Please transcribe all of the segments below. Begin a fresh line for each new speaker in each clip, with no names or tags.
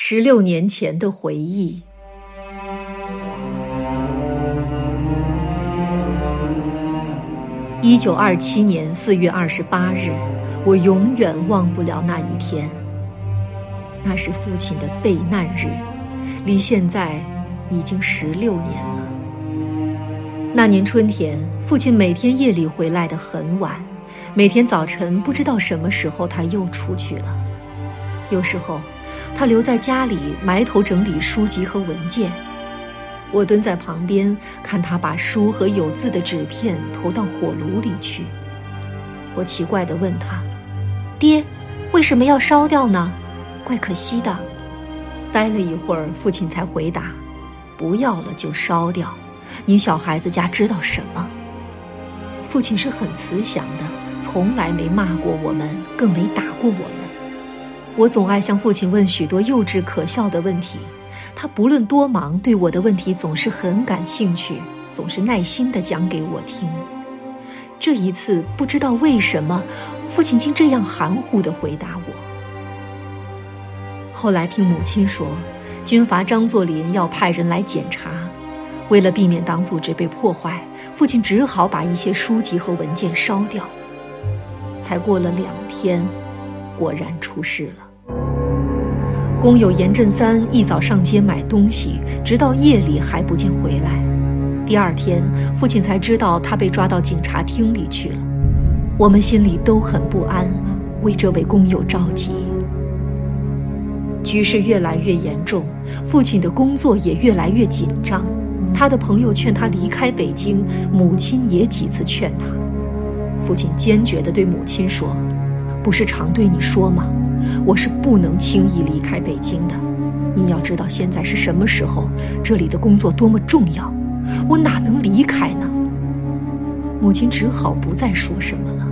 十六年前的回忆。一九二七年四月二十八日，我永远忘不了那一天。那是父亲的备难日，离现在已经十六年了。那年春天，父亲每天夜里回来的很晚，每天早晨不知道什么时候他又出去了。有时候。他留在家里埋头整理书籍和文件，我蹲在旁边看他把书和有字的纸片投到火炉里去。我奇怪地问他：“爹，为什么要烧掉呢？怪可惜的。”待了一会儿，父亲才回答：“不要了就烧掉，你小孩子家知道什么？”父亲是很慈祥的，从来没骂过我们，更没打过我们。我总爱向父亲问许多幼稚可笑的问题，他不论多忙，对我的问题总是很感兴趣，总是耐心地讲给我听。这一次不知道为什么，父亲竟这样含糊地回答我。后来听母亲说，军阀张作霖要派人来检查，为了避免党组织被破坏，父亲只好把一些书籍和文件烧掉。才过了两天，果然出事了。工友严振三一早上街买东西，直到夜里还不见回来。第二天，父亲才知道他被抓到警察厅里去了。我们心里都很不安，为这位工友着急。局势越来越严重，父亲的工作也越来越紧张。他的朋友劝他离开北京，母亲也几次劝他。父亲坚决地对母亲说：“不是常对你说吗？”我是不能轻易离开北京的，你要知道现在是什么时候，这里的工作多么重要，我哪能离开呢？母亲只好不再说什么了。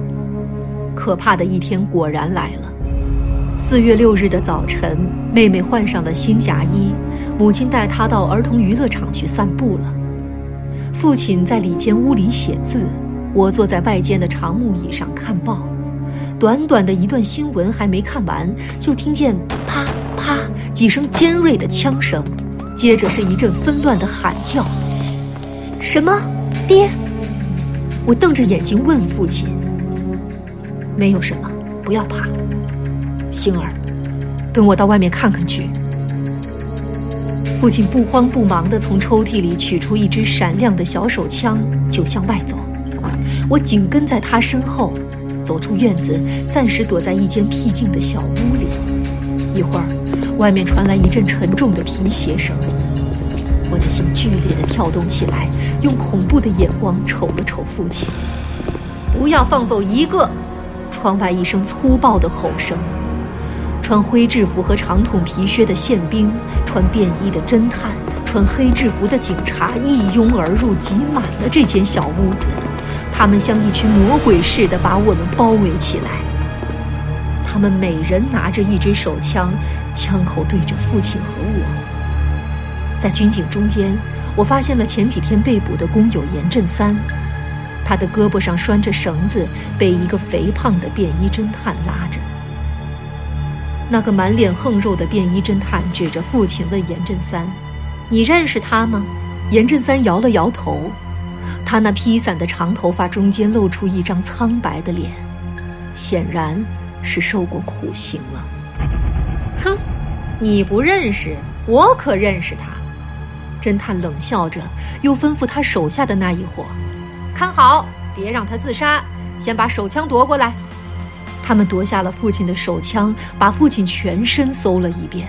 可怕的一天果然来了。四月六日的早晨，妹妹换上了新夹衣，母亲带她到儿童娱乐场去散步了。父亲在里间屋里写字，我坐在外间的长木椅上看报。短短的一段新闻还没看完，就听见啪啪几声尖锐的枪声，接着是一阵纷乱的喊叫。什么？爹！我瞪着眼睛问父亲：“没有什么，不要怕。”星儿，跟我到外面看看去。父亲不慌不忙地从抽屉里取出一支闪亮的小手枪，就向外走。我紧跟在他身后。走出院子，暂时躲在一间僻静的小屋里。一会儿，外面传来一阵沉重的皮鞋声，我的心剧烈地跳动起来，用恐怖的眼光瞅了瞅父亲。不要放走一个！窗外一声粗暴的吼声，穿灰制服和长筒皮靴的宪兵，穿便衣的侦探，穿黑制服的警察一拥而入，挤满了这间小屋子。他们像一群魔鬼似的把我们包围起来。他们每人拿着一支手枪，枪口对着父亲和我。在军警中间，我发现了前几天被捕的工友严振三，他的胳膊上拴着绳子，被一个肥胖的便衣侦探拉着。那个满脸横肉的便衣侦探指着父亲问严振三：“你认识他吗？”严振三摇了摇头。他那披散的长头发中间露出一张苍白的脸，显然是受过苦刑了。哼，你不认识，我可认识他。侦探冷笑着，又吩咐他手下的那一伙：“看好，别让他自杀，先把手枪夺过来。”他们夺下了父亲的手枪，把父亲全身搜了一遍。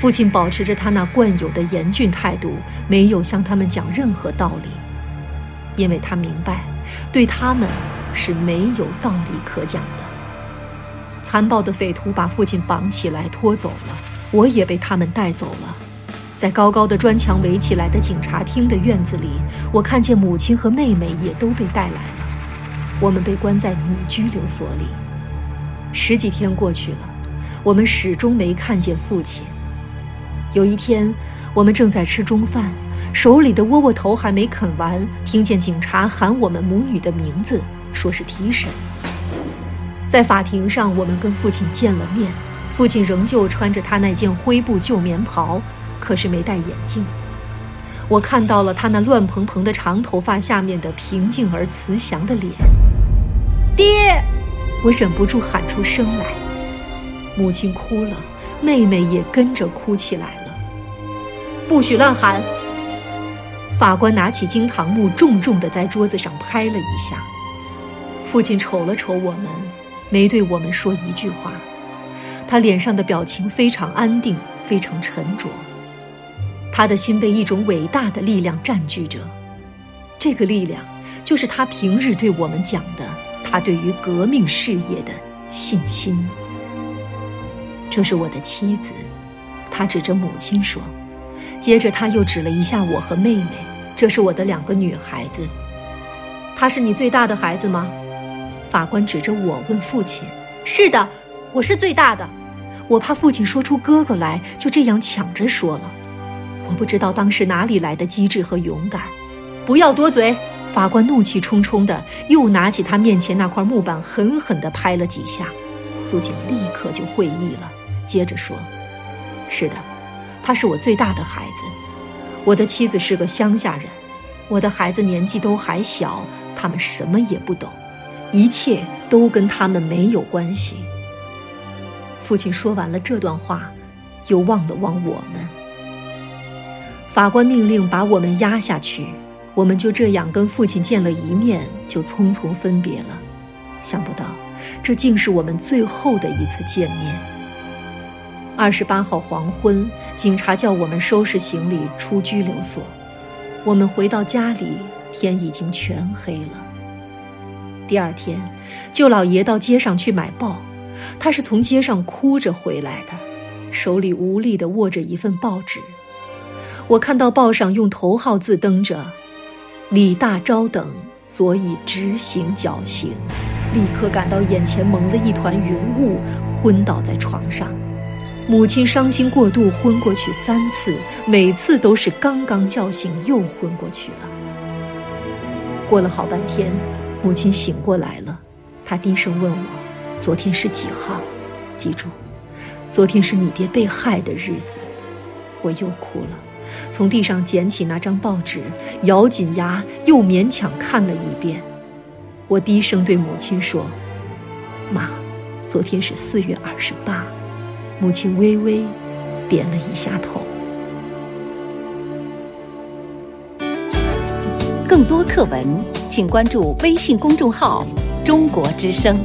父亲保持着他那惯有的严峻态度，没有向他们讲任何道理。因为他明白，对他们是没有道理可讲的。残暴的匪徒把父亲绑起来拖走了，我也被他们带走了。在高高的砖墙围起来的警察厅的院子里，我看见母亲和妹妹也都被带来了。我们被关在女拘留所里。十几天过去了，我们始终没看见父亲。有一天，我们正在吃中饭。手里的窝窝头还没啃完，听见警察喊我们母女的名字，说是提审。在法庭上，我们跟父亲见了面，父亲仍旧穿着他那件灰布旧棉袍，可是没戴眼镜。我看到了他那乱蓬蓬的长头发下面的平静而慈祥的脸。爹，我忍不住喊出声来。母亲哭了，妹妹也跟着哭起来了。不许乱喊！法官拿起惊堂木，重重的在桌子上拍了一下。父亲瞅了瞅我们，没对我们说一句话。他脸上的表情非常安定，非常沉着。他的心被一种伟大的力量占据着，这个力量就是他平日对我们讲的他对于革命事业的信心。这是我的妻子，他指着母亲说，接着他又指了一下我和妹妹，这是我的两个女孩子。她是你最大的孩子吗？法官指着我问父亲：“是的，我是最大的。”我怕父亲说出哥哥来，就这样抢着说了。我不知道当时哪里来的机智和勇敢。不要多嘴！法官怒气冲冲的又拿起他面前那块木板，狠狠地拍了几下。父亲立刻就会意了，接着说：“是的，他是我最大的孩子。我的妻子是个乡下人，我的孩子年纪都还小，他们什么也不懂。”一切都跟他们没有关系。父亲说完了这段话，又望了望我们。法官命令把我们押下去，我们就这样跟父亲见了一面，就匆匆分别了。想不到，这竟是我们最后的一次见面。二十八号黄昏，警察叫我们收拾行李出拘留所。我们回到家里，天已经全黑了。第二天，舅老爷到街上去买报，他是从街上哭着回来的，手里无力地握着一份报纸。我看到报上用头号字登着“李大钊等昨已执行绞刑”，立刻感到眼前蒙了一团云雾，昏倒在床上。母亲伤心过度，昏过去三次，每次都是刚刚叫醒又昏过去了。过了好半天。母亲醒过来了，她低声问我：“昨天是几号？记住，昨天是你爹被害的日子。”我又哭了，从地上捡起那张报纸，咬紧牙又勉强看了一遍。我低声对母亲说：“妈，昨天是四月二十八。”母亲微微点了一下头。
更多课文。请关注微信公众号“中国之声”。